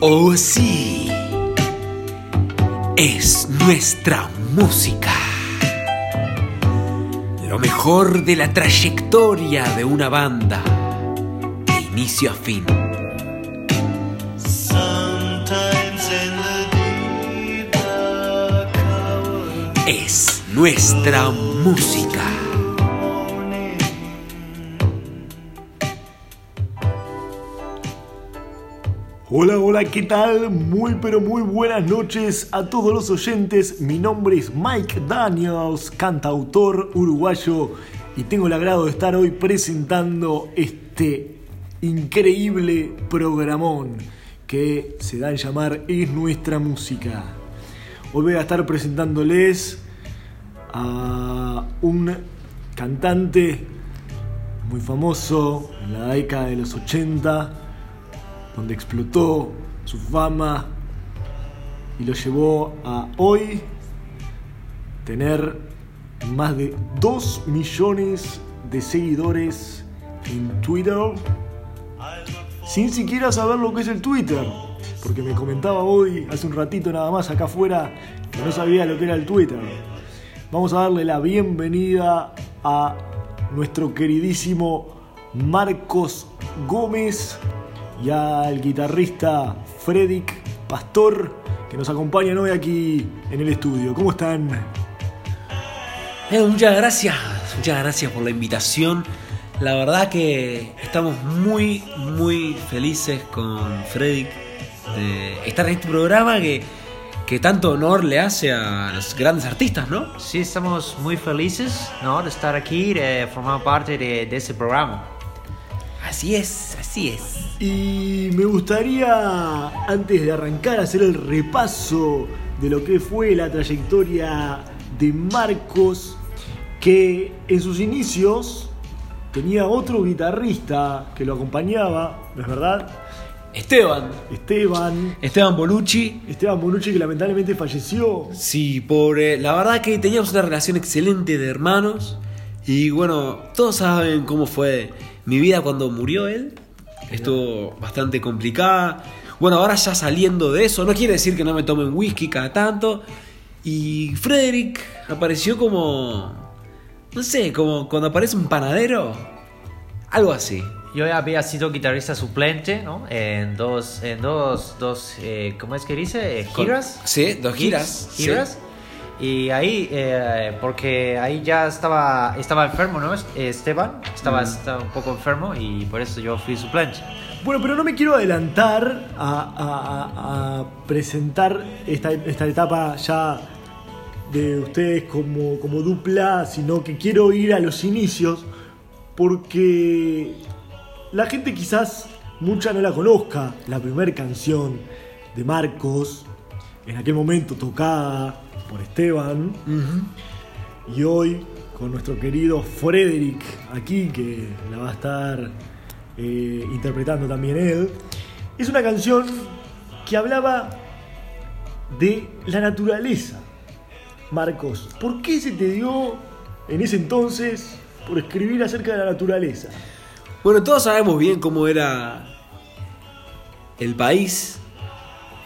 Oh sí, es nuestra música. Lo mejor de la trayectoria de una banda, de inicio a fin. Es nuestra música. Hola, hola, ¿qué tal? Muy pero muy buenas noches a todos los oyentes. Mi nombre es Mike Daniels, cantautor uruguayo, y tengo el agrado de estar hoy presentando este increíble programón que se da en llamar Es Nuestra Música. Hoy voy a estar presentándoles a un cantante muy famoso en la década de los 80 donde explotó su fama y lo llevó a hoy tener más de 2 millones de seguidores en Twitter sin siquiera saber lo que es el Twitter. Porque me comentaba hoy, hace un ratito nada más acá afuera, que no sabía lo que era el Twitter. Vamos a darle la bienvenida a nuestro queridísimo Marcos Gómez y al guitarrista Fredrik Pastor que nos acompañan hoy aquí en el estudio. ¿Cómo están? Eh, muchas gracias, muchas gracias por la invitación. La verdad que estamos muy, muy felices con Fredrik de estar en este programa que, que tanto honor le hace a los grandes artistas, ¿no? Sí, estamos muy felices ¿no? de estar aquí, de formar parte de, de ese programa. Así es, así es. Y me gustaría, antes de arrancar, hacer el repaso de lo que fue la trayectoria de Marcos, que en sus inicios tenía otro guitarrista que lo acompañaba, ¿no es verdad? Esteban. Esteban. Esteban Bolucci. Esteban Bonucci que lamentablemente falleció. Sí, pobre. La verdad que teníamos una relación excelente de hermanos. Y bueno, todos saben cómo fue mi vida cuando murió él. Estuvo bastante complicada. Bueno, ahora ya saliendo de eso, no quiere decir que no me tomen whisky cada tanto. Y Frederick apareció como. No sé, como cuando aparece un panadero. Algo así. Yo había sido guitarrista suplente, ¿no? En dos, en dos, dos, eh, ¿cómo es que dice? Eh, ¿Giras? Sí, dos giras. Giras. Y ahí, eh, porque ahí ya estaba, estaba enfermo, ¿no? Esteban estaba, estaba un poco enfermo y por eso yo fui suplente. Bueno, pero no me quiero adelantar a, a- a presentar esta, esta etapa ya de ustedes como, como dupla, sino que quiero ir a los inicios porque la gente quizás mucha no la conozca, la primera canción de Marcos, en aquel momento tocada por Esteban, y hoy con nuestro querido Frederick aquí, que la va a estar eh, interpretando también él, es una canción que hablaba de la naturaleza. Marcos, ¿por qué se te dio en ese entonces por escribir acerca de la naturaleza? Bueno, todos sabemos bien cómo era el país,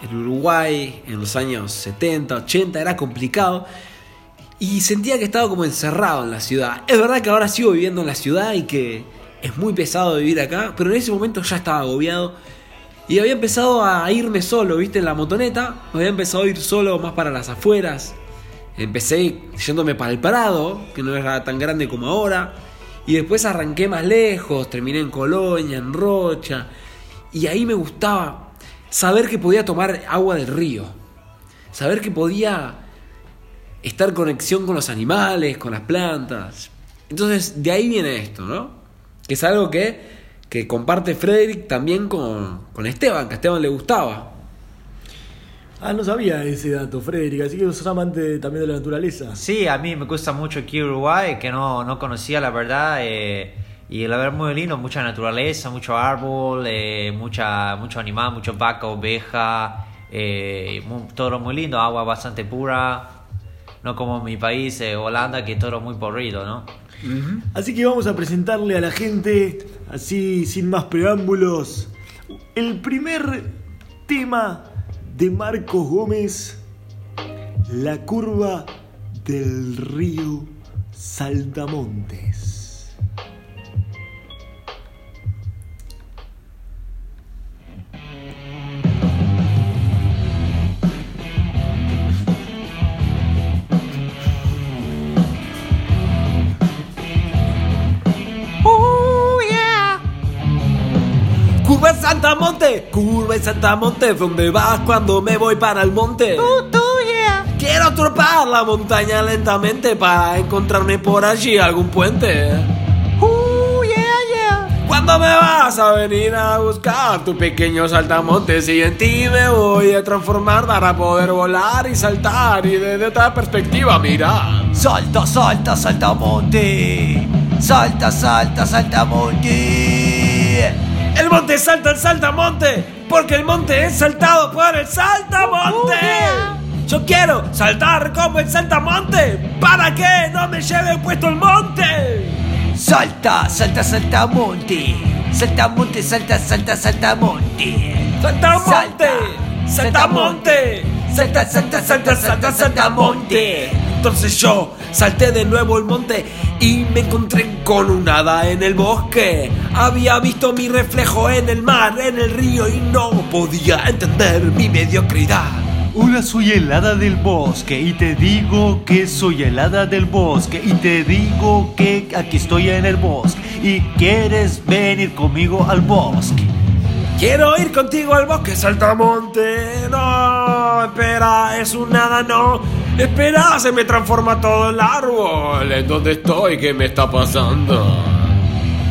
el Uruguay, en los años 70, 80, era complicado. Y sentía que estaba como encerrado en la ciudad. Es verdad que ahora sigo viviendo en la ciudad y que es muy pesado vivir acá, pero en ese momento ya estaba agobiado. Y había empezado a irme solo, viste, en la motoneta. Había empezado a ir solo más para las afueras. Empecé yéndome para el Prado, que no era tan grande como ahora. Y después arranqué más lejos, terminé en Colonia, en Rocha. Y ahí me gustaba saber que podía tomar agua del río. Saber que podía estar en conexión con los animales, con las plantas. Entonces, de ahí viene esto, ¿no? Que es algo que, que comparte Frederick también con, con Esteban, que a Esteban le gustaba. Ah, no sabía ese dato, Frederick, así que sos amante también de la naturaleza. Sí, a mí me gusta mucho aquí Uruguay, que no, no conocía la verdad. eh, y la verdad muy lindo, mucha naturaleza, mucho árbol, eh, mucha, mucho animal, mucho vaca, oveja, eh, mu- todo muy lindo, agua bastante pura. No como mi país, eh, Holanda, que todo muy porrido, ¿no? Así que vamos a presentarle a la gente, así sin más preámbulos, el primer tema de Marcos Gómez, La curva del río Saltamontes. Monte, curva en Santa Monte, ¿dónde vas cuando me voy para el monte? Quiero trepar la montaña lentamente para encontrarme por allí algún puente. ¿Cuándo me vas a venir a buscar tu pequeño saltamontes? Y en ti me voy a transformar para poder volar y saltar y desde otra perspectiva mirar. Salta, salta, salta monte. Salta, salta, salta monte. El monte salta el saltamonte, porque el monte es saltado por el saltamonte. Yo quiero saltar como el saltamonte, para que no me lleve puesto el monte. Salta, salta, salta monte. Salta monte, salta, salta, salta monte. Saltamonte, saltamonte, salta, salta, salta, salta, saltamonte. Entonces yo salté de nuevo el monte y me encontré con un hada en el bosque. Había visto mi reflejo en el mar, en el río y no podía entender mi mediocridad. Hola, soy el hada del bosque y te digo que soy el hada del bosque y te digo que aquí estoy en el bosque y quieres venir conmigo al bosque. Quiero ir contigo al bosque saltamonte. No, espera, es un nada, no. Espera, se me transforma todo el árbol. ¿En dónde estoy? ¿Qué me está pasando?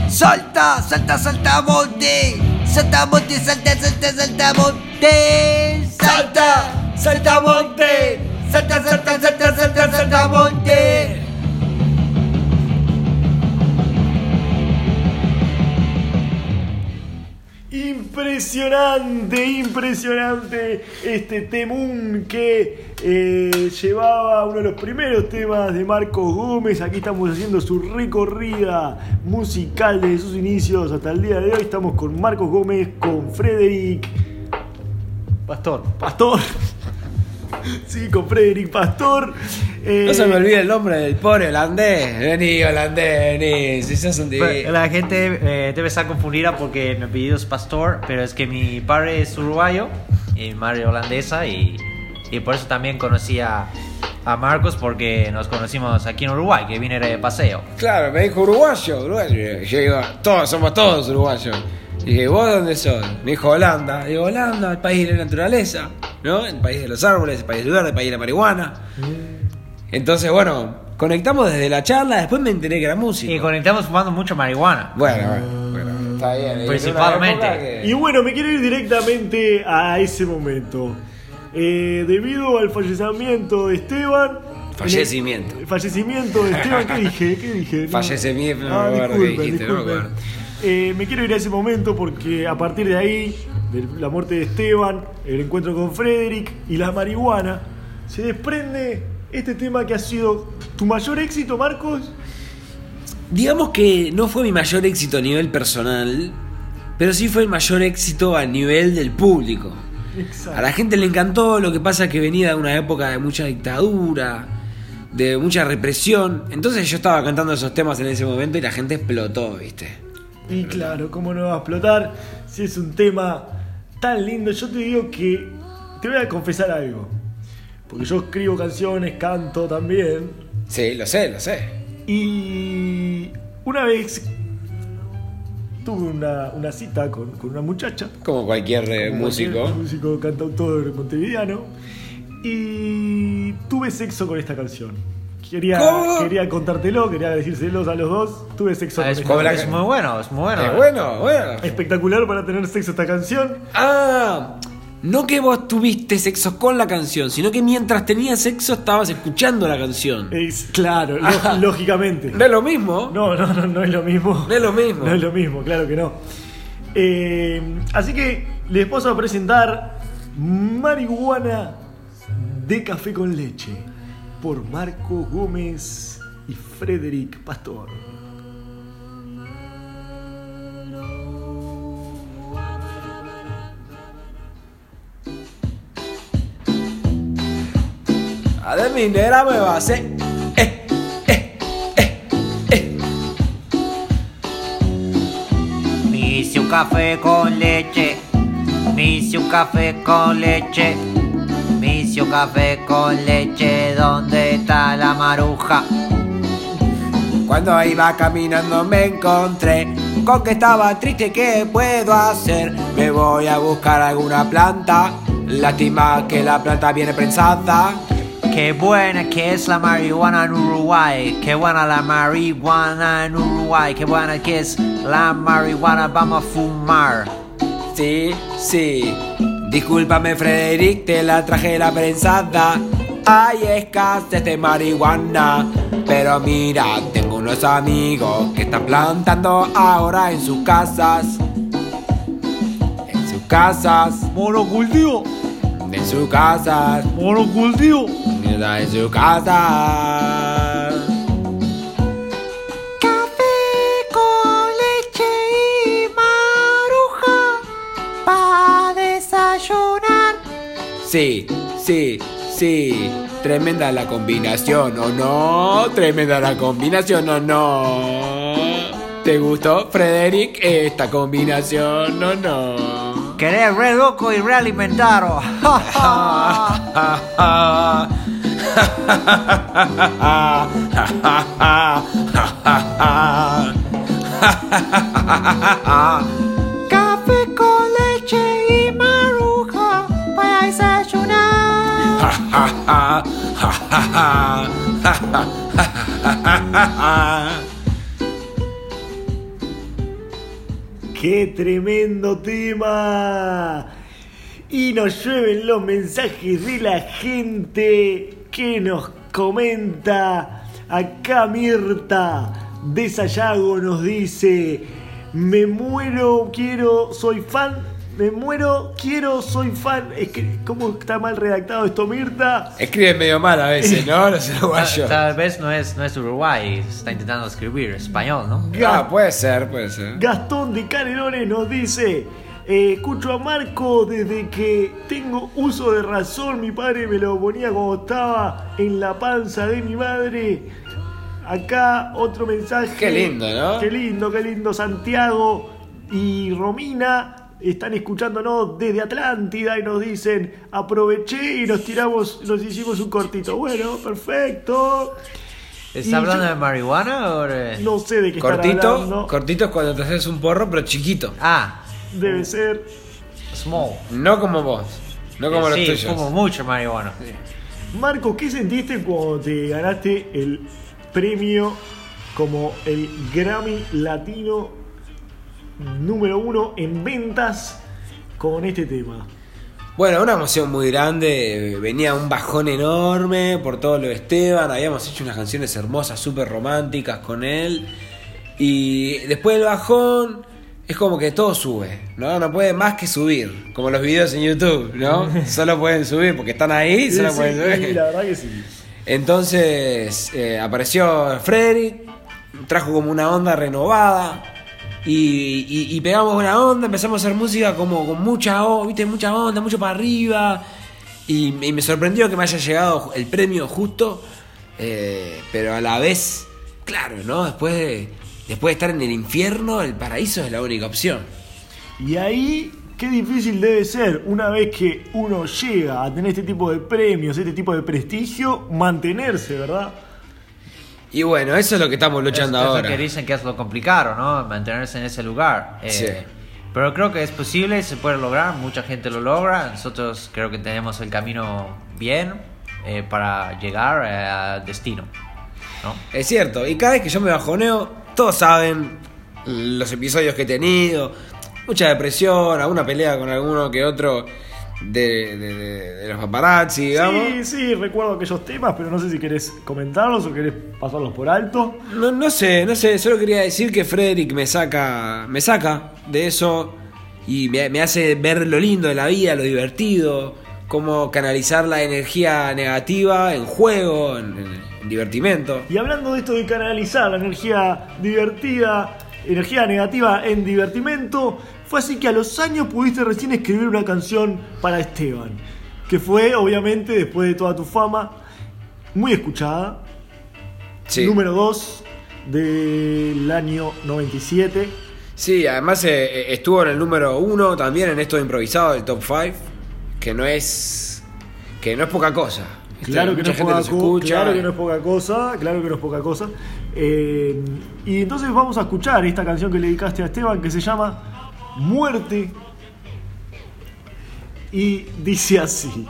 Salta, salta, salta monte. Salta monte, salta, salta, salta monte. ¡Salta! ¡Saltamonte! Salta, salta, salta, salta, salta monte. Impresionante, impresionante este temún que eh, llevaba uno de los primeros temas de Marcos Gómez. Aquí estamos haciendo su recorrida musical desde sus inicios hasta el día de hoy. Estamos con Marcos Gómez, con Frederick Pastor. Pastor. Sí, con Frederick Pastor. Eh, No se me olvide el nombre del pobre holandés. Vení, holandés, vení. Si sos un divino. La gente eh, debe estar confundida porque mi apellido es Pastor, pero es que mi padre es uruguayo y mi madre holandesa y, y por eso también conocí a, a Marcos porque nos conocimos aquí en Uruguay, que vine de paseo. Claro, me dijo uruguayo, uruguayo. Yo digo, todos, somos todos uruguayos. Y dije, ¿vos dónde sos? Me dijo Holanda. Digo, Holanda, el país de la naturaleza, ¿no? El país de los árboles, el país del verde, el país de la marihuana. Entonces, bueno, conectamos desde la charla, después me enteré que era músico. Y conectamos fumando mucho marihuana. Bueno, bueno, bueno, está bien. Principalmente. Que- Y bueno, me quiero ir directamente a ese momento. Eh, debido al fallecimiento de Esteban. Fallecimiento. El fallecimiento de Esteban, ¿qué dije? ¿Qué dije? No. Fallecimiento, no Ah, me acuerdo qué disculpen, dijiste, no me acuerdo. Eh, me quiero ir a ese momento porque a partir de ahí, de la muerte de Esteban, el encuentro con Frederick y la marihuana, se desprende este tema que ha sido tu mayor éxito, Marcos. Digamos que no fue mi mayor éxito a nivel personal, pero sí fue el mayor éxito a nivel del público. Exacto. A la gente le encantó, lo que pasa es que venía de una época de mucha dictadura, de mucha represión. Entonces yo estaba cantando esos temas en ese momento y la gente explotó, ¿viste? Y claro, ¿cómo no va a explotar si es un tema tan lindo? Yo te digo que te voy a confesar algo. Porque yo escribo canciones, canto también. Sí, lo sé, lo sé. Y una vez tuve una, una cita con, con una muchacha. Como cualquier eh, como músico. cualquier músico, cantautor montevideano. Y tuve sexo con esta canción. Quería, quería contártelo, quería decírselos a los dos. Tuve sexo Ah, con Es, es muy bueno, es muy bueno. Eh, bueno, bueno. Espectacular para tener sexo esta canción. Ah, no que vos tuviste sexo con la canción, sino que mientras tenías sexo estabas escuchando la canción. Es claro, lógicamente. No es lo mismo. No, no, no, no es lo mismo. No es lo mismo. No es lo mismo, claro que no. Eh, así que les paso a presentar Marihuana de Café con Leche por Marco Gómez y Frederick Pastor. A de minera me va a hacer. Eh, eh, eh, eh. hice un café con leche, me hice un café con leche un café con leche. ¿Dónde está la maruja? Cuando iba caminando me encontré con que estaba triste, ¿qué puedo hacer? Me voy a buscar alguna planta. Lástima que la planta viene prensada. Qué buena que es la marihuana en Uruguay. Qué buena la marihuana en Uruguay. Qué buena que es la marihuana. Vamos a fumar. Sí, sí. Discúlpame, Frederick, te la traje la prensada. Hay escasez de marihuana. Pero mira, tengo unos amigos que están plantando ahora en sus casas. En sus casas, Monocultivo, en sus casas, monocultivo. en sus casas. Sí, sí, sí. Tremenda la combinación, ¿o no? Tremenda la combinación, ¿o no? ¿Te gustó, Frederick, esta combinación, o no? Querés re loco y realimentaros. ¡Qué tremendo tema! Y nos llueven los mensajes de la gente que nos comenta. Acá Mirta de Sayago nos dice: Me muero, quiero, soy fan. Me muero, quiero, soy fan. Es que, ¿cómo está mal redactado esto, Mirta? Escribe medio mal a veces, ¿no? Los uruguayos. Tal vez no es, no es Uruguay, está intentando escribir español, ¿no? Ah, puede ser, puede ser. Gastón de Canelones nos dice, eh, escucho a Marco desde que tengo uso de razón, mi padre me lo ponía cuando estaba en la panza de mi madre. Acá otro mensaje. Qué lindo, ¿no? Qué lindo, qué lindo. Santiago y Romina están escuchándonos desde Atlántida y nos dicen, aproveché y nos tiramos, nos hicimos un cortito. Bueno, perfecto. Y ¿Está hablando yo- de marihuana o de- No sé de qué Cortito, hablando. cortito es cuando te haces un porro, pero chiquito. Ah, Debe ser small. No como vos, no como Eh, los sí, tuyos. fumo mucho marihuana. Marco, ¿qué sentiste cuando te ganaste el premio como el Grammy Latino número uno en ventas con este tema? Bueno, una emoción muy grande, venía un bajón enorme por todo lo de Esteban, habíamos hecho unas canciones hermosas, súper románticas con él, y después del bajón es como que todo sube, ¿no? No puede más que subir, como los videos en YouTube, ¿no? Solo pueden subir porque están ahí, solo Sí, pueden sí, subir. la verdad que sí. Entonces eh, apareció Frederick, trajo como una onda renovada y, pegamos una onda, empezamos a hacer música como con mucha, ¿viste? mucha onda, mucho para arriba. Y, y me sorprendió que me haya llegado el premio justo, eh, pero a la vez, claro, ¿no? Después de, después de estar en el infierno, el paraíso es la única opción. Y ahí, qué difícil debe ser una vez que uno llega a tener este tipo de premios, este tipo de prestigio, mantenerse, ¿verdad? Y bueno, eso es lo que estamos luchando es, es ahora. lo que dicen que es lo complicado, ¿no? Mantenerse en ese lugar. Eh, Sí. Pero creo que es posible, se puede lograr, mucha gente lo logra. Nosotros creo que tenemos el camino bien eh, para llegar eh, al destino, ¿no? Es cierto, y cada vez que yo me bajoneo, todos saben los episodios que he tenido, mucha depresión, alguna pelea con alguno que otro de, de- de- de los paparazzi, digamos. Sí, sí, recuerdo aquellos temas, pero no sé si querés comentarlos o querés pasarlos por alto. No, no sé, no sé, solo quería decir que Frederick me saca, me saca de eso y me, me hace ver lo lindo de la vida, lo divertido, cómo canalizar la energía negativa en juego, en, en- en divertimento. Y hablando de esto de canalizar la energía divertida, energía negativa en divertimento, fue así que a los años pudiste recién escribir una canción para Esteban, que fue obviamente después de toda tu fama muy escuchada. Sí. Número 2 del año 97. Sí, además eh, eh, estuvo en el número uno también en esto improvisado del top 5, que no es que no es poca cosa. ¿viste? Claro que, no es poca escucha. claro que no es poca cosa, claro que no es poca cosa. Eh, y entonces vamos a escuchar esta canción que le dedicaste a Esteban que se llama Muerte. Y dice así.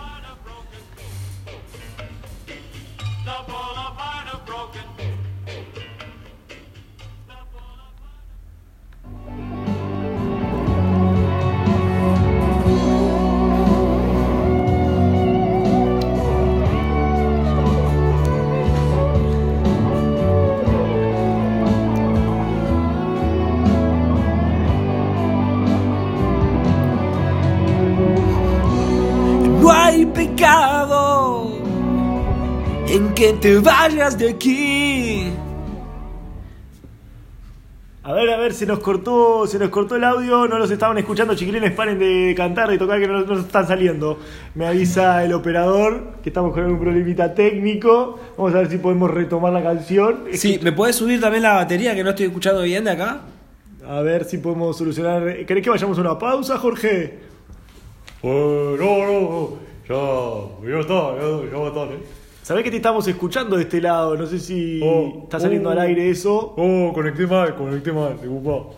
Te vayas de aquí. A ver, a ver, se nos cortó, se nos cortó el audio, no los estaban escuchando, chiquilines, paren de cantar, de tocar que no, no están saliendo. Me avisa el operador que estamos con un problemita técnico. Vamos a ver si podemos retomar la canción. Sí, ¿me puedes subir también la batería que no estoy escuchando bien de acá? A ver si podemos solucionar. ¿Querés que vayamos a una pausa, Jorge? Oh, no, no, ya, ya está, ya, ya va a estar, eh. Sabés que te estamos escuchando de este lado, no sé si Oh, está saliendo oh. al aire eso. Oh, conecté mal, conecté mal, disculpa.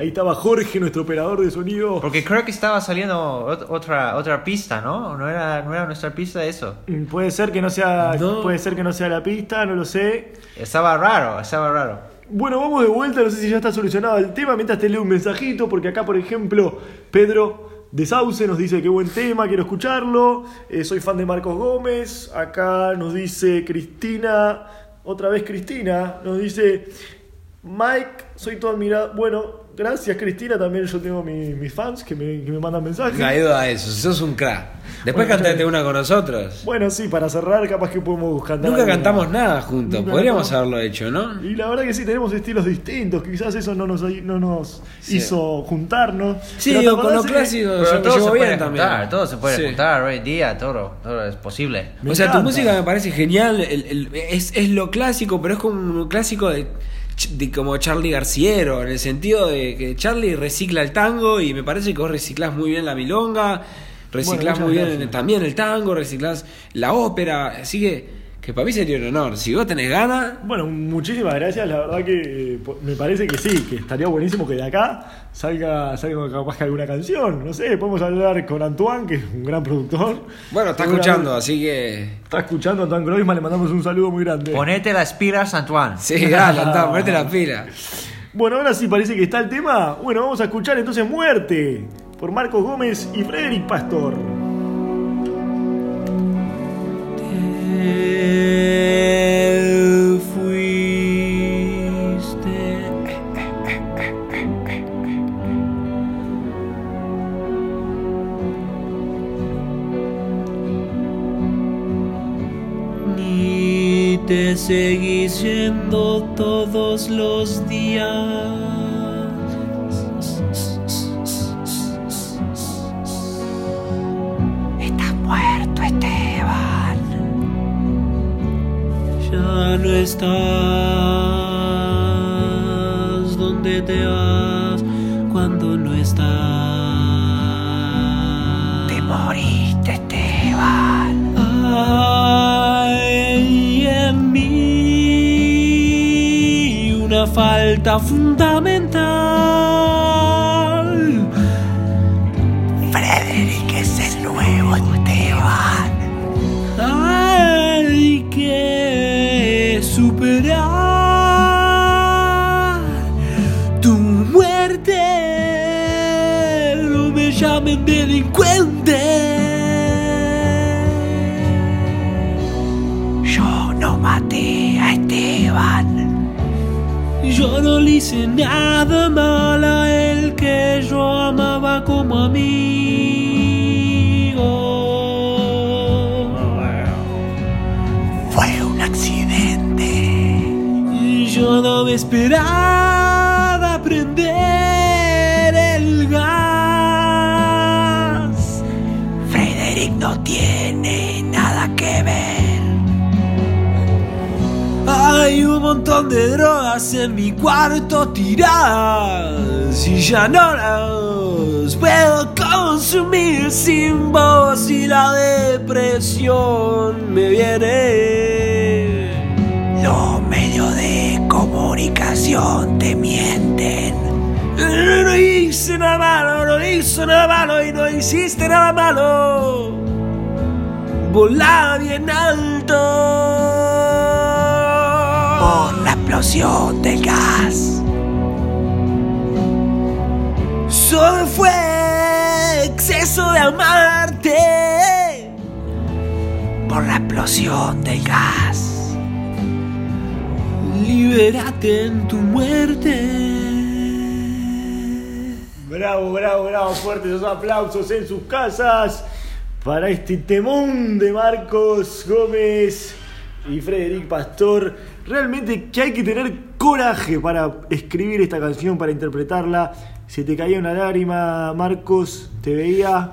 Ahí estaba Jorge, nuestro operador de sonido. Porque creo que estaba saliendo ot- otra otra pista, ¿no? No era, no era nuestra pista eso. Mm, Puede ser que no sea, No. puede ser que no sea la pista, no lo sé. Estaba raro, estaba raro. Bueno, vamos de vuelta, no sé si ya está solucionado el tema, mientras te leo un mensajito, porque acá, por ejemplo, Pedro de Sauce nos dice qué buen tema, quiero escucharlo, Eh, soy fan de Marcos Gómez, acá nos dice Cristina, otra vez Cristina, nos dice Mike, soy tu admirado, bueno, gracias Cristina, también yo tengo mi- mis fans que me, que me mandan mensajes. No hay duda de eso, sos un crack. Después Bueno, cantate una con nosotros. Bueno, sí, para cerrar, capaz que podemos cantar. Nunca cantamos nada juntos, Nunca podríamos cantamos. haberlo hecho, ¿no? Y la verdad que sí, tenemos estilos distintos. Quizás eso no nos, no nos Sí. hizo juntarnos. Sí, Pero ¿te digo, con lo acordás que- clásico Pero yo me todo se llevo puede bien también. juntar, todo se puede Sí. juntar hoy día, todo, todo es posible. Me o sea, encanta. tu música me parece genial, el- el- es, es lo clásico, pero es como un clásico de, de como Charlie Garciero, en el sentido de que Charlie recicla el tango y me parece que vos reciclás muy bien la milonga, reciclás muy bien gracias. también el tango, reciclás la ópera, así que, que para mí sería un honor. Si vos tenés ganas, Bueno, muchísimas gracias. La verdad que eh, me parece que sí, que estaría buenísimo que de acá salga, salga capaz que alguna canción. No sé, podemos hablar con Antoine, que es un gran productor. bueno, está escuchando, así que... Está escuchando Antoine Groisman, le mandamos un saludo muy grande. Ponete las pilas, Antoine. Sí, dale, andá, ponete la pila. Bueno, ahora sí parece que está el tema. Bueno, vamos a escuchar entonces Muerte por Marcos Gómez y Frederick Pastor. Te fuiste. Ni te seguís yendo todos los días. Estás donde te vas cuando no estás. Te moriste, Esteban. Hay en mí una falta fundamental. No las puedo consumir sin vos y la depresión me viene. Los medios de comunicación te mienten. No hice nada malo, no hice nada malo y no hiciste nada malo. Volá bien alto. Por la explosión del gas. Solo fue exceso de amarte. Por la explosión del gas. Libérate en tu muerte. Bravo, bravo, bravo, fuertes esos aplausos en sus casas para este temón de Marcos Gómez y Frederic Pastor. Realmente que hay que tener coraje para escribir esta canción, para interpretarla. Se te caía una lágrima, Marcos, te veía.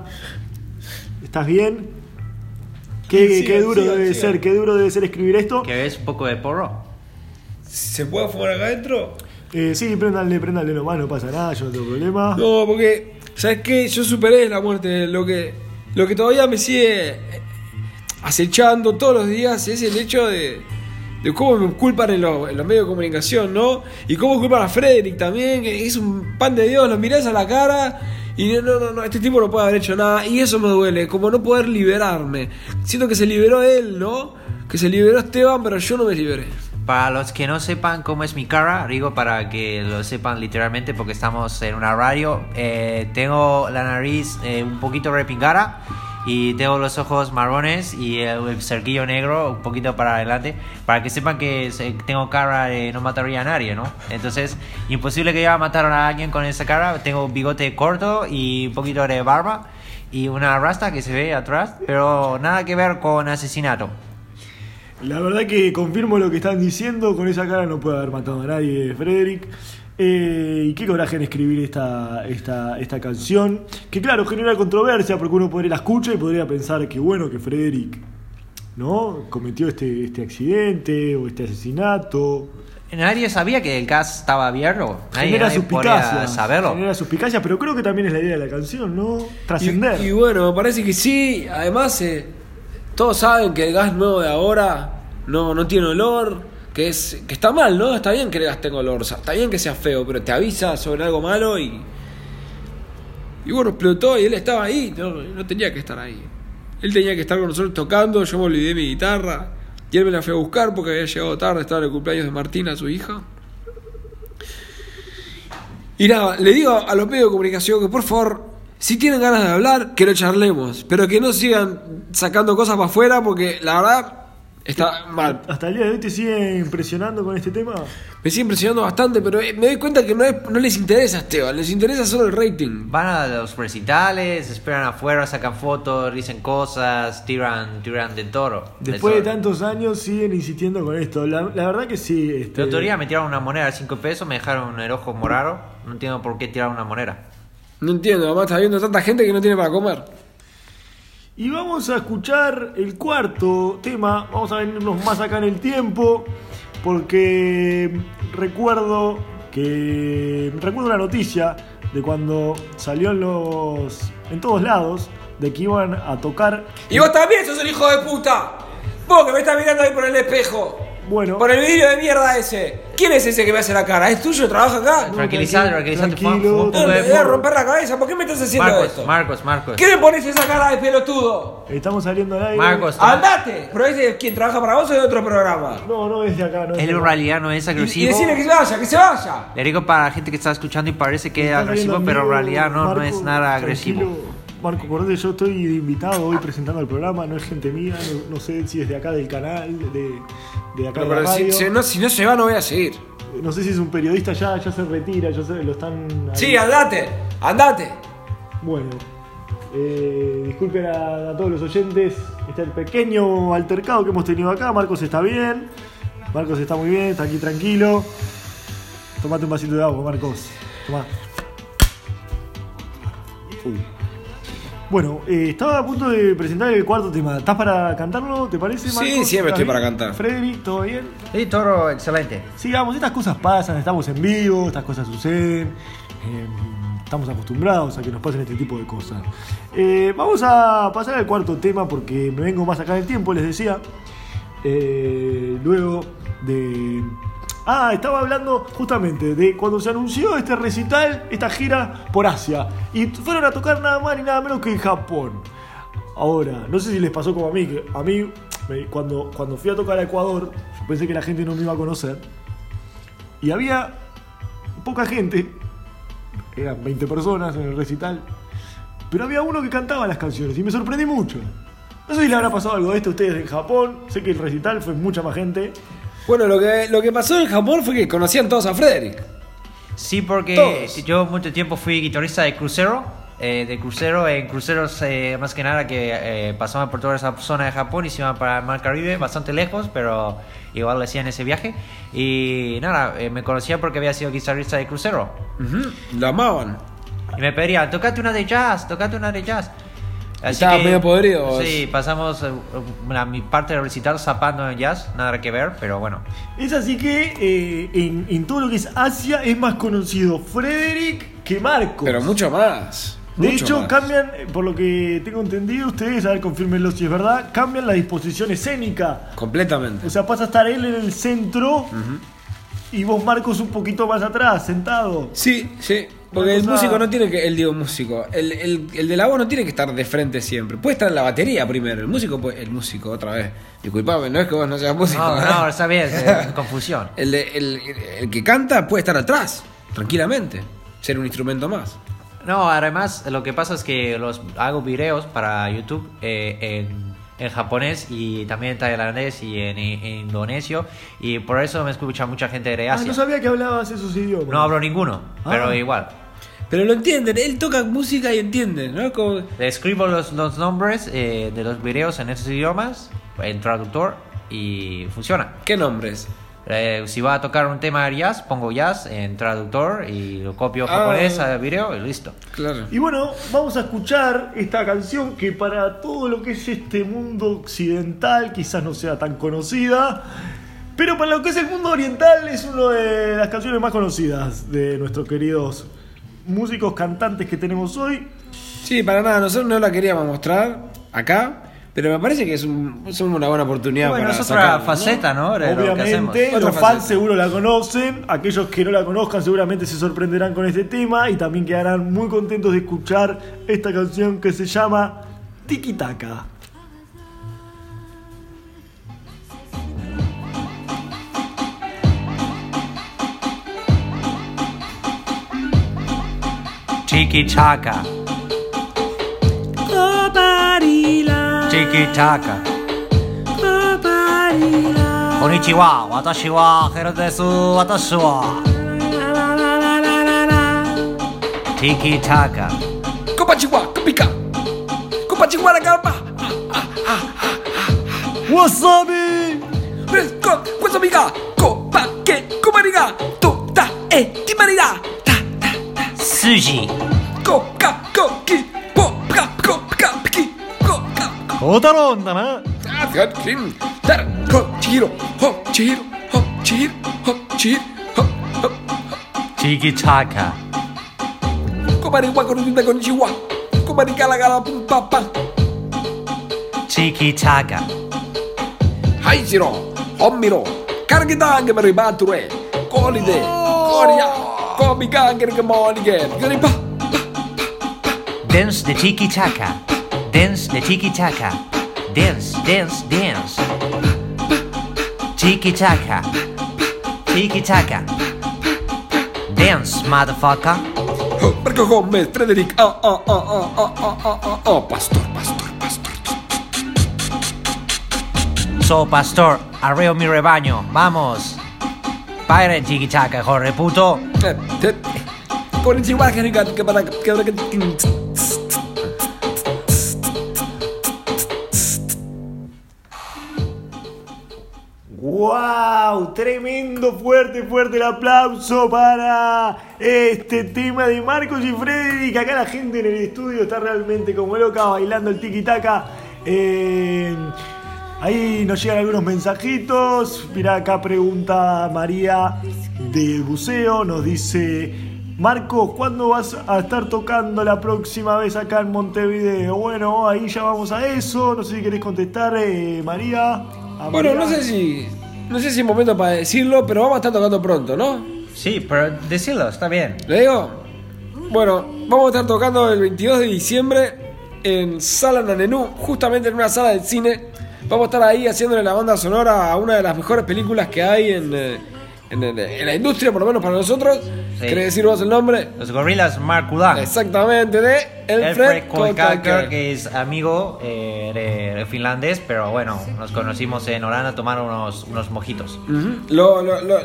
¿Estás bien? Qué, Sí, qué duro debe ser, qué duro debe ser escribir esto. ¿Que ves un poco de porro? ¿Se puede fumar acá adentro? Eh, sí, préndanle, préndanle nomás, no pasa nada, yo no tengo problema. No, porque, ¿sabes qué? Yo superé la muerte. Lo que, lo que todavía me sigue acechando todos los días es el hecho de, de cómo culpan en, los- en los medios de comunicación, ¿no? Y cómo culpan a Frederick también, que es un pan de Dios, lo mirás a la cara y no, no, no, este tipo no puede haber hecho nada. Y eso me duele, como no poder liberarme. Siento que se liberó él, ¿no? Que se liberó Esteban, pero yo no me liberé. Para los que no sepan cómo es mi cara, digo para que lo sepan literalmente porque estamos en una radio, eh, tengo la nariz eh, un poquito repingada y tengo los ojos marrones y el, cerquillo negro un poquito para adelante para que sepan que tengo cara de no mataría a nadie, ¿no? Entonces, imposible que yo mataron a alguien con esa cara, tengo bigote corto y un poquito de barba y una rasta que se ve atrás, pero nada que ver con asesinato. La verdad que confirmo lo que están diciendo, con esa cara no puede haber matado a nadie, Frederick. Eh, y qué coraje en escribir esta, esta, esta canción, que claro, genera controversia porque uno podría la escucha y podría pensar que bueno que Frederick ¿no? cometió este, este accidente o este asesinato. Nadie sabía que el gas estaba abierto. Nadie, Genera suspicacia, saberlo. genera suspicacia, pero creo que también es la idea de la canción, ¿no? Trascender. Y, y bueno, me parece que sí. Además, eh, todos saben que el gas nuevo de ahora no, no tiene olor. Que, es, que está mal, ¿no? Está bien que el gas tenga olor. o está bien que sea feo, pero te avisa sobre algo malo y. Y bueno, explotó y él estaba ahí. No, no tenía que estar ahí. Él tenía que estar con nosotros tocando. Yo me olvidé mi guitarra. Y él me la fue a buscar porque había llegado tarde. Estaba en el cumpleaños de Martina, su hija. Y nada, le digo a los medios de comunicación que por favor, si tienen ganas de hablar, que lo charlemos, pero que no sigan sacando cosas para afuera porque la verdad está mal. ¿Hasta el día de hoy te sigue impresionando con este tema? Me sigue impresionando bastante, pero eh, me doy cuenta que no, es- no les interesa Esteban, les interesa solo el rating. Van a los recitales, esperan afuera, sacan fotos, dicen cosas, tiran, tiran del toro. Después de tantos años siguen insistiendo con esto. La, la verdad que sí. Este, otro día me tiraron una moneda de 5 pesos, me dejaron el ojo morado. No entiendo por qué tirar una moneda. No entiendo, además está viendo tanta gente que no tiene para comer. Y vamos a escuchar el cuarto tema. Vamos a venirnos más acá en el tiempo. Porque recuerdo que. Recuerdo una noticia de cuando salió en los. en todos lados. De que iban a tocar. Y vos también sos el hijo de puta. Vos que me estás mirando ahí por el espejo. Bueno. Por el vidrio de mierda ese. ¿Quién es ese que me hace la cara? ¿Es tuyo? ¿Trabaja acá? Tranquilizate, tranquilo, tranquilizate, tranquilo. fuma- fuma No, me voy a romper la cabeza. ¿Por qué me estás haciendo Marcos, esto? Marcos, Marcos. ¿Qué me pones esa cara de pelotudo? Estamos saliendo al aire. Marcos, toma. ¡Andate! ¿Pero es de quien trabaja para vos o de otro programa? No, no es de acá. No es Él de en acá. realidad no es Y, y agresivo. decirle que se vaya, que se vaya. Le digo para la gente que está escuchando y parece que es agresivo, pero en realidad no, no es nada agresivo. tranquilo. Marco, acordate, yo estoy de invitado hoy presentando el programa, no es gente mía, no, no sé si es de acá del canal, de, de acá Pero, de la pero si, radio. si no, si no se va, no voy a seguir. No sé si es un periodista ya, ya se retira, ya se, lo están... ahí. Sí, andate, andate. Bueno, eh, disculpen a, a todos los oyentes este pequeño altercado que hemos tenido acá. Marcos está bien, Marcos está muy bien, está aquí tranquilo. Tomate un vasito de agua, Marcos. Tomá. Uy. Bueno, eh, estaba a punto de presentar el cuarto tema. ¿Estás para cantarlo? ¿Te parece, Sí, Marcos? siempre ¿Estás estoy para cantar. Frederick, ¿todo bien? Sí, toro, excelente. Sigamos, estas cosas pasan, estamos en vivo, estas cosas suceden. eh, estamos acostumbrados a que nos pasen este tipo de cosas. Eh, vamos a pasar al cuarto tema porque me vengo más acá en el tiempo, les decía. Eh, luego de. Ah, estaba hablando justamente de cuando se anunció este recital, esta gira por Asia. Y fueron a tocar nada más ni nada menos que en Japón. Ahora, no sé si les pasó como a mí, que a mí, cuando, cuando fui a tocar a Ecuador, yo pensé que la gente no me iba a conocer. Y había poca gente, eran 20 personas en el recital, pero había uno que cantaba las canciones y me sorprendí mucho. No sé si le habrá pasado algo de esto a ustedes en Japón, sé que el recital fue mucha más gente. Bueno, lo que, lo que pasó en Japón fue que conocían todos a Frederick. Sí, porque Todos. yo mucho tiempo fui guitarrista de crucero. eh, de crucero, en cruceros eh, más que nada que eh, pasaban por toda esa zona de Japón y se iban para el Mar Caribe, bastante lejos, pero igual le hacían ese viaje. Y nada, eh, me conocía porque había sido guitarrista de crucero. Ujú, Lo amaban. Y me pedían, tocate una de jazz, tocate una de jazz. Estaba medio podrido. Sí, pasamos eh, la, mi parte del recital zapando en jazz, nada que ver, pero bueno. Es así que eh, en, en todo lo que es Asia es más conocido Frederick que Marcos. Pero mucho más. De mucho hecho, más. cambian, eh, por lo que tengo entendido, ustedes, a ver, confirmenlo si es verdad, cambian la disposición escénica. Completamente. O sea, pasa a estar él en el centro y vos, Marcos, un poquito más atrás, sentado. Sí, sí. Porque el músico no tiene que. El digo músico. El, el, el de la voz no tiene que estar de frente siempre. Puede estar en la batería primero. El músico puede- El músico, otra vez. Disculpame, no es que vos no seas músico. No, ¿verdad? no, está bien, confusión. El, de- el, el que canta puede estar atrás. Tranquilamente. Ser un instrumento más. No, además lo que pasa es que los hago videos para YouTube eh, en, en japonés y también en tailandés y en, en indonesio y por eso me escucha mucha gente de Ah, Asia. no sabía que hablabas esos idiomas. No hablo ninguno, pero Ah. igual. Pero lo entienden. Él toca música y entiende, ¿no? Como- Le escribo los, los nombres eh, de los videos en esos idiomas, en traductor y funciona. ¿Qué nombres? Eh, si va a tocar un tema de jazz, pongo jazz en traductor y lo copio Ah. japonés al video y listo. Claro. Y bueno, vamos a escuchar esta canción que para todo lo que es este mundo occidental quizás no sea tan conocida, pero para lo que es el mundo oriental es una de las canciones más conocidas de nuestros queridos músicos cantantes que tenemos hoy. Sí, para nada. Nosotros no la queríamos mostrar acá. Pero me parece que es, un, es una buena oportunidad Bueno, para es otra sacarla, ¿no? faceta, ¿no? Lo. Obviamente, Otra los fans faceta. seguro la conocen, aquellos que no la conozcan seguramente se sorprenderán con este tema y también quedarán muy contentos de escuchar esta canción que se llama Tiki Taka. Tiki Taka. Tiki Taka. こんにちは、私はヘルです。私は。Tiki Taka. こんばちは、コピカ。こんばちは、ガンバ。わさび。レッツゴー、わさびが。こばけ、こばりが。と、だ、え、決まりだ。た、た、た。筋。そうだろう女なあすごいキンダラホチヒロホチヒロホチヒロホチヒロホホチキチャカコバリワコルンダゴンチワコバリガラガラプンパパチキチャカはいジロホンミロカルゲダンゲマリバトレコリデコリアコミガンゲルゲモリゲグリパ Dance the Tiki Taka. Dance the Tiki Taka. Dance, dance, dance. Tiki Taka. Tiki Taka. Dance, motherfucker. Oh, perché come Frederick. Oh, oh, oh, oh, oh, oh, oh, oh, oh. Pastor, pastor, pastor. So, pastor, arreo mi rebaño. Vamos. Padre Taka, hijo de puto. Eh, eh. Konnichiwa, che riga- che para- che ¡Wow! Tremendo, fuerte, fuerte el aplauso para este tema de Marcos y Frederick. Acá la gente en el estudio está realmente como loca bailando el tiki-taka. Eh, ahí nos llegan algunos mensajitos. Mirá, acá pregunta María del Buceo. Nos dice: Marcos, ¿cuándo vas a estar tocando la próxima vez acá en Montevideo? Bueno, ahí ya vamos a eso. No sé si querés contestar, eh, María. Bueno, María. no sé si. No sé si es momento para decirlo, pero vamos a estar tocando pronto, ¿no? Sí, pero decirlo, está bien. ¿Le digo? Bueno, vamos a estar tocando el 22 de diciembre en Sala Nanenú, justamente en una sala de cine. Vamos a estar ahí haciéndole la banda sonora a una de las mejores películas que hay en, eh, en, en- en la industria, por lo menos para nosotros. Sí. ¿Querés decir vos el nombre? Los gorilas Mark Udan. Exactamente, de Elfred Alfred Kolkaker. Kolkaker, que es amigo eh, de, de finlandés, pero bueno, nos conocimos en Holanda a tomar unos, unos mojitos. Ujú. Lo- lo- lo-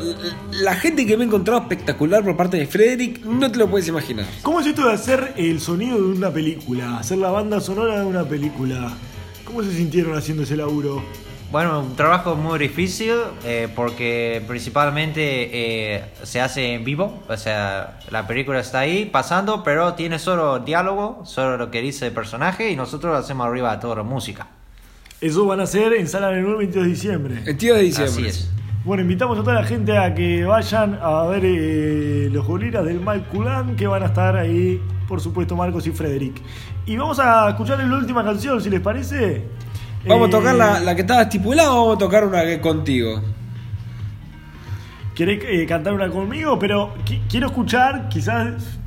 la gente que me he encontrado espectacular por parte de Frederick, no te lo puedes imaginar. ¿Cómo es esto de hacer el sonido de una película? Hacer la banda sonora de una película. ¿Cómo se sintieron haciendo ese laburo? Bueno, un trabajo muy difícil eh, porque principalmente eh, se hace en vivo, o sea, la película está ahí pasando, pero tiene solo diálogo, solo lo que dice el personaje y nosotros hacemos arriba toda la música. Eso van a hacer en Sala del 22 de diciembre. El tío de diciembre. Así es. Bueno, invitamos a toda la gente a que vayan a ver eh, los gorilas del Malculán, que van a estar ahí, por supuesto, Marcos y Frederick. Y vamos a escuchar la última canción, si les parece. Vamos Eh, a tocar la, la que estaba estipulada o vamos a tocar una que contigo. ¿Querés eh, cantar una conmigo? Pero qui- quiero escuchar, quizás.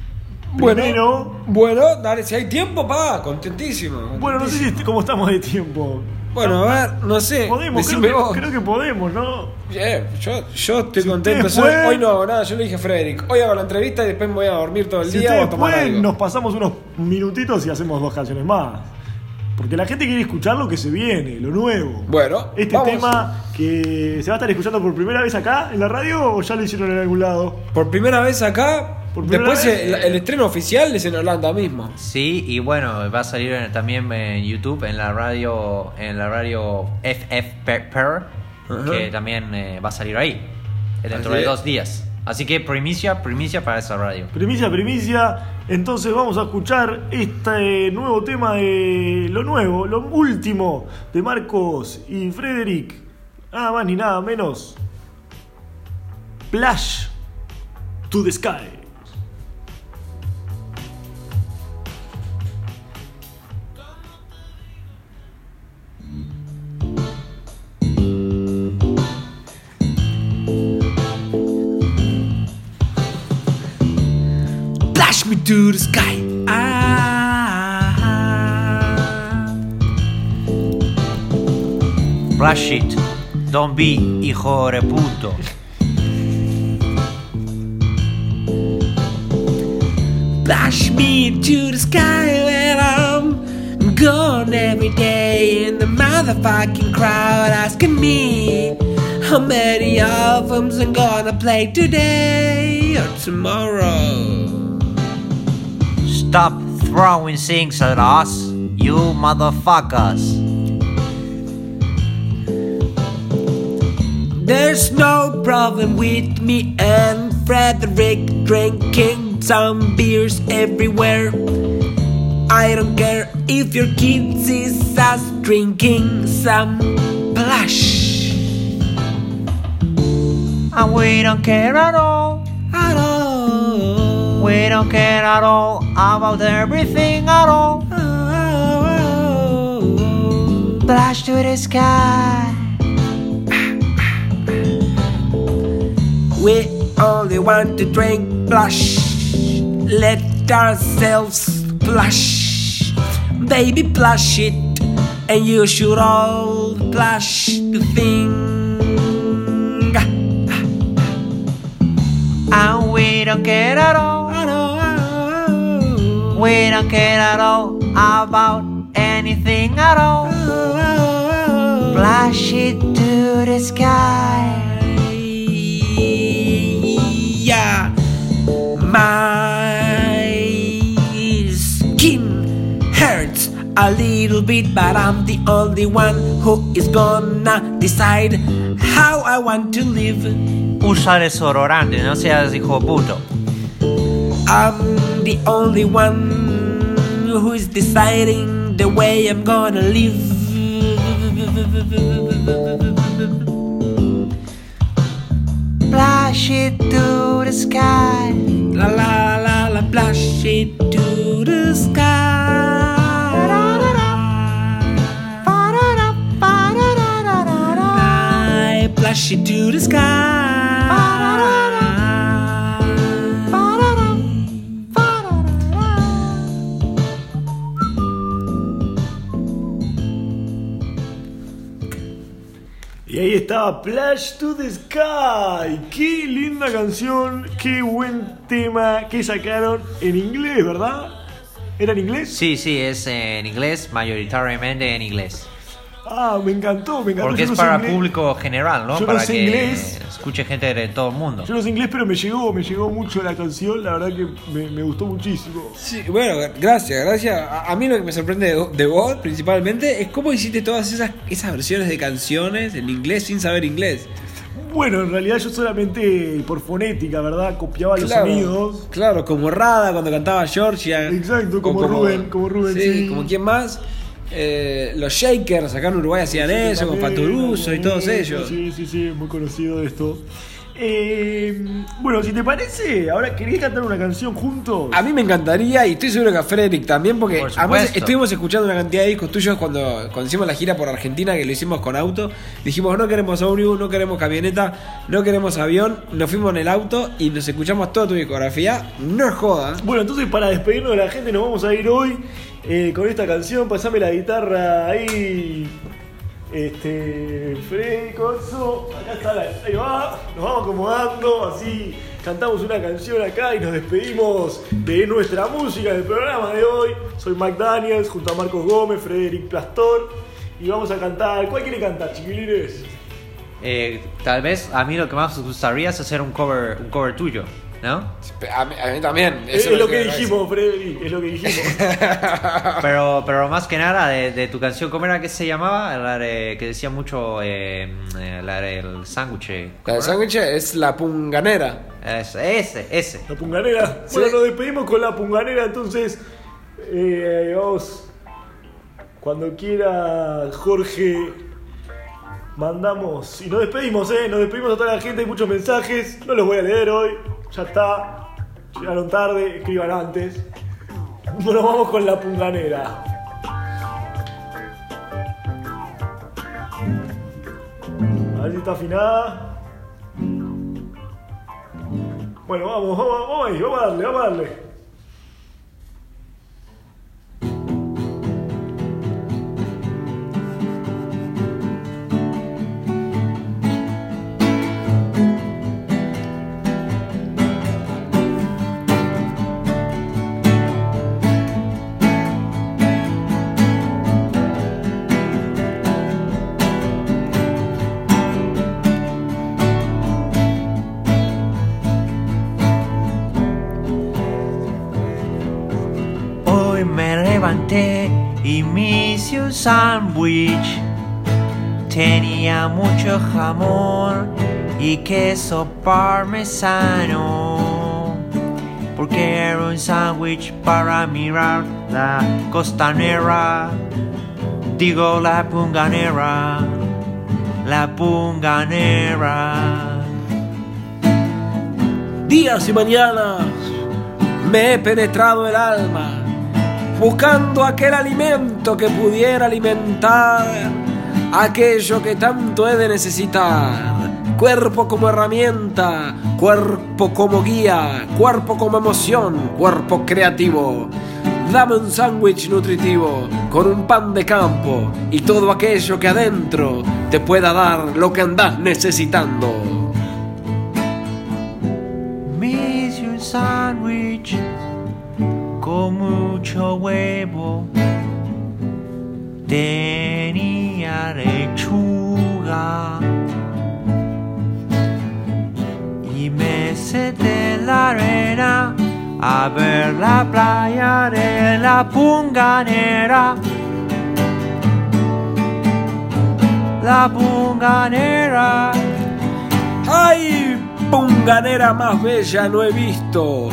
Bueno, Primero. bueno, dale, si hay tiempo, pa, contentísimo. Bueno, no sé si est- cómo estamos de tiempo. Bueno, a ver, no sé. Podemos, creo decime que, vos. creo que podemos, ¿no? Yo, yo estoy Si contento. ustedes soy- pueden- hoy no hago nada, yo le dije a Frederick. Hoy hago la entrevista y después me voy a dormir todo el Si día o a ustedes tomar pueden, algo. nos pasamos unos minutitos y hacemos dos canciones más. Porque la gente quiere escuchar lo que se viene, lo nuevo. Bueno, Este vamos. tema que se va a estar escuchando por primera vez acá en la radio o ya lo hicieron en algún lado. Por primera vez acá. Por primera después vez. El, el estreno oficial es en Holanda mismo. Sí, y bueno, va a salir en- también en YouTube, en la radio, en la radio FFPR, Ajá. que también eh, va a salir ahí, dentro Así de dos días. Así que primicia, primicia para esa radio. Primicia, primicia. Entonces vamos a escuchar este nuevo tema de lo nuevo, lo último de Marcos y Frederick. Nada más ni nada menos. Splash to the Sky. Me to the sky. Ah. Flash it, don't be hijo de puto. Flash me to the sky where I'm gone every day in the motherfucking crowd asking me how many albums I'm gonna play today or tomorrow. Stop throwing things at us, you motherfuckers. There's no problem with me and Frederick drinking some beers everywhere. I don't care if your kids is us drinking some blush. And we don't care at all. We don't care at all about everything at all. Oh. Flash to the sky. We only want to drink blush. Let ourselves blush. Baby, blush it. And you should all blush the thing. And we don't care at all. We don't care at all about anything at all. Flash it to the sky. Yeah, my skin hurts a little bit, but I'm the only one who is gonna decide how I want to live. Usa desodorante, no seas hijo puto. I'm the only one who is deciding the way I'm gonna live. Flash it to the sky. La la la la, flash it to the sky. Flash it to the sky. Está, Flash to the Sky. Qué linda canción, qué buen tema que sacaron en inglés, ¿verdad? ¿Era en inglés? Sí, sí, es en inglés, mayoritariamente en inglés. Ah, me encantó, me encantó. Porque Yo es no para inglés. público general, ¿no? Yo no para sé que inglés. escuche gente de todo el mundo. Yo no sé inglés, pero me llegó, me llegó mucho la canción, la verdad que me, me gustó muchísimo. Sí, bueno, gracias, gracias. A, a mí lo que me sorprende de, de vos, principalmente, es cómo hiciste todas esas, esas versiones de canciones en inglés sin saber inglés. Bueno, en realidad yo solamente por fonética, ¿verdad? Copiaba los sonidos. Claro, como Rada cuando cantaba Georgia. Exacto, o como Rubén, como Rubén, sí. como quién más. Eh, los Shakers acá en Uruguay hacían Sí, eso, con Faturuso y todos ellos. Sí, sí, sí, muy conocido esto. Eh, bueno, si te parece, ahora querías cantar una canción juntos. A mí me encantaría y estoy seguro que a Frederick también, porque Por además estuvimos escuchando una cantidad de discos tuyos cuando, cuando hicimos la gira por Argentina, que lo hicimos con auto. Dijimos, no queremos ómnibus, no queremos camioneta, no queremos avión. Nos fuimos en el auto y nos escuchamos toda tu discografía. No es joda. Bueno, entonces para despedirnos de la gente nos vamos a ir hoy eh, con esta canción. Pasame la guitarra ahí. Este. Freddy Corso. Acá está la. Ahí va. Nos vamos acomodando. Así cantamos una canción acá y nos despedimos de nuestra música del programa de hoy. Soy Mike Daniels junto a Marcos Gómez, Frederick Plastor. Y vamos a cantar. ¿Cuál quiere cantar, chiquilines? Eh, tal vez a mí lo que más gustaría es hacer un cover, un cover tuyo, ¿no? A mí, a mí también. Es, es lo que dijimos, Frederick. Es lo que dijimos. Pero, pero más que nada de, de tu canción, ¿cómo era que se llamaba? La de- que decía mucho eh, eh, la del sándwich. ¿cómo La de era? sándwich es la punganera. Ese, ese, ese. La punganera. Bueno, nos despedimos con la punganera, entonces. Eh, vamos. Cuando quiera, Jorge. Mandamos. Y nos despedimos, ¿eh? Nos despedimos a toda la gente. Hay muchos mensajes. No los voy a leer hoy. Ya está. Llegaron tarde. Escriban antes. Nos vamos con la punganera. A ver si está afinada. Bueno, vamos, vamos, vamos ahí, vamos a darle, vamos a darle. Y me hice un sándwich. Tenía mucho jamón y queso parmesano. Porque era un sándwich para mirar la costanera. Digo la punganera. La punganera. Días y mañanas me he penetrado el alma buscando aquel alimento que pudiera alimentar aquello que tanto he de necesitar. Cuerpo como herramienta, cuerpo como guía, cuerpo como emoción, cuerpo creativo. Dame un sándwich nutritivo con un pan de campo y todo aquello que adentro te pueda dar lo que andas necesitando. Me hice un con mucho huevo. Tenía lechuga. Y me senté en la arena a ver la playa de la punganera. la punganera. ¡Ay! Punganera más bella no he visto.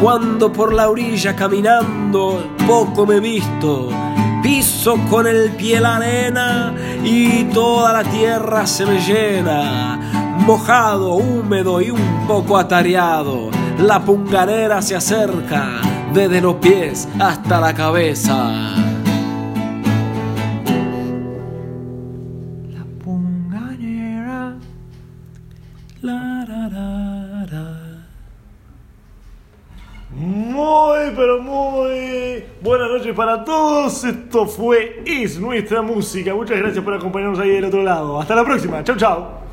Cuando por la orilla caminando poco me visto. Piso con el pie la arena y toda la tierra se me llena. Mojado, húmedo y un poco atareado. La punganera se acerca desde los pies hasta la cabeza. Para todos. Esto fue Es Nuestra Música. Muchas gracias por acompañarnos ahí del otro lado. Hasta la próxima. Chau, chau.